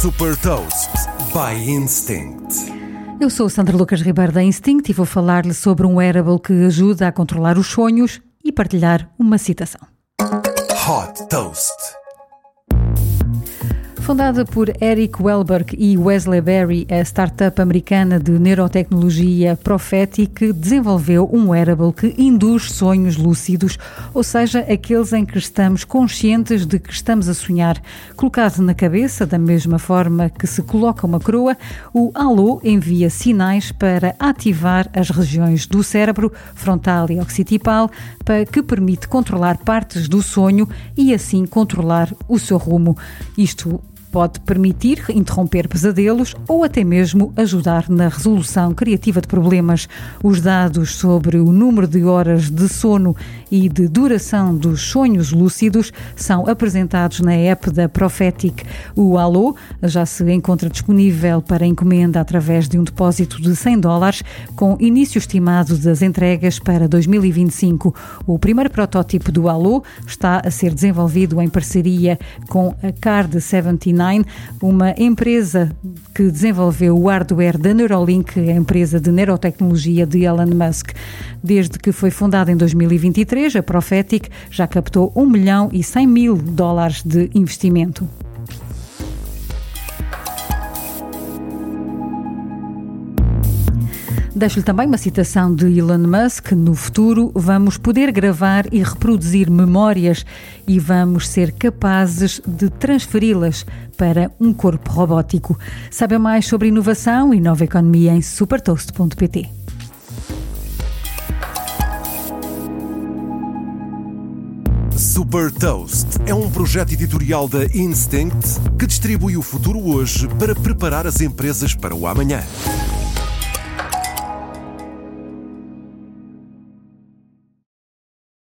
Super Toast by Instinct. Eu sou Sandra Lucas Ribeiro da Instinct e vou falar-lhe sobre um wearable que ajuda a controlar os sonhos e partilhar uma citação. Hot Toast. Fundada por Eric Welberg e Wesley Berry, a startup americana de neurotecnologia Prophetic desenvolveu um wearable que induz sonhos lúcidos, ou seja, aqueles em que estamos conscientes de que estamos a sonhar. Colocado na cabeça, da mesma forma que se coloca uma coroa, o Halo envia sinais para ativar as regiões do cérebro, frontal e occipital, para que permite controlar partes do sonho e assim controlar o seu rumo. Isto Pode permitir interromper pesadelos ou até mesmo ajudar na resolução criativa de problemas. Os dados sobre o número de horas de sono e de duração dos sonhos lúcidos são apresentados na app da Prophetic. O Alô já se encontra disponível para encomenda através de um depósito de 100 dólares, com início estimado das entregas para 2025. O primeiro protótipo do Alô está a ser desenvolvido em parceria com a Card 79 uma empresa que desenvolveu o hardware da Neuralink, a empresa de neurotecnologia de Elon Musk. Desde que foi fundada em 2023, a Prophetic já captou 1 milhão e 100 mil dólares de investimento. Deixo-lhe também uma citação de Elon Musk: No futuro, vamos poder gravar e reproduzir memórias e vamos ser capazes de transferi-las para um corpo robótico. Saiba mais sobre inovação e nova economia em supertoast.pt. Super Toast é um projeto editorial da Instinct que distribui o futuro hoje para preparar as empresas para o amanhã.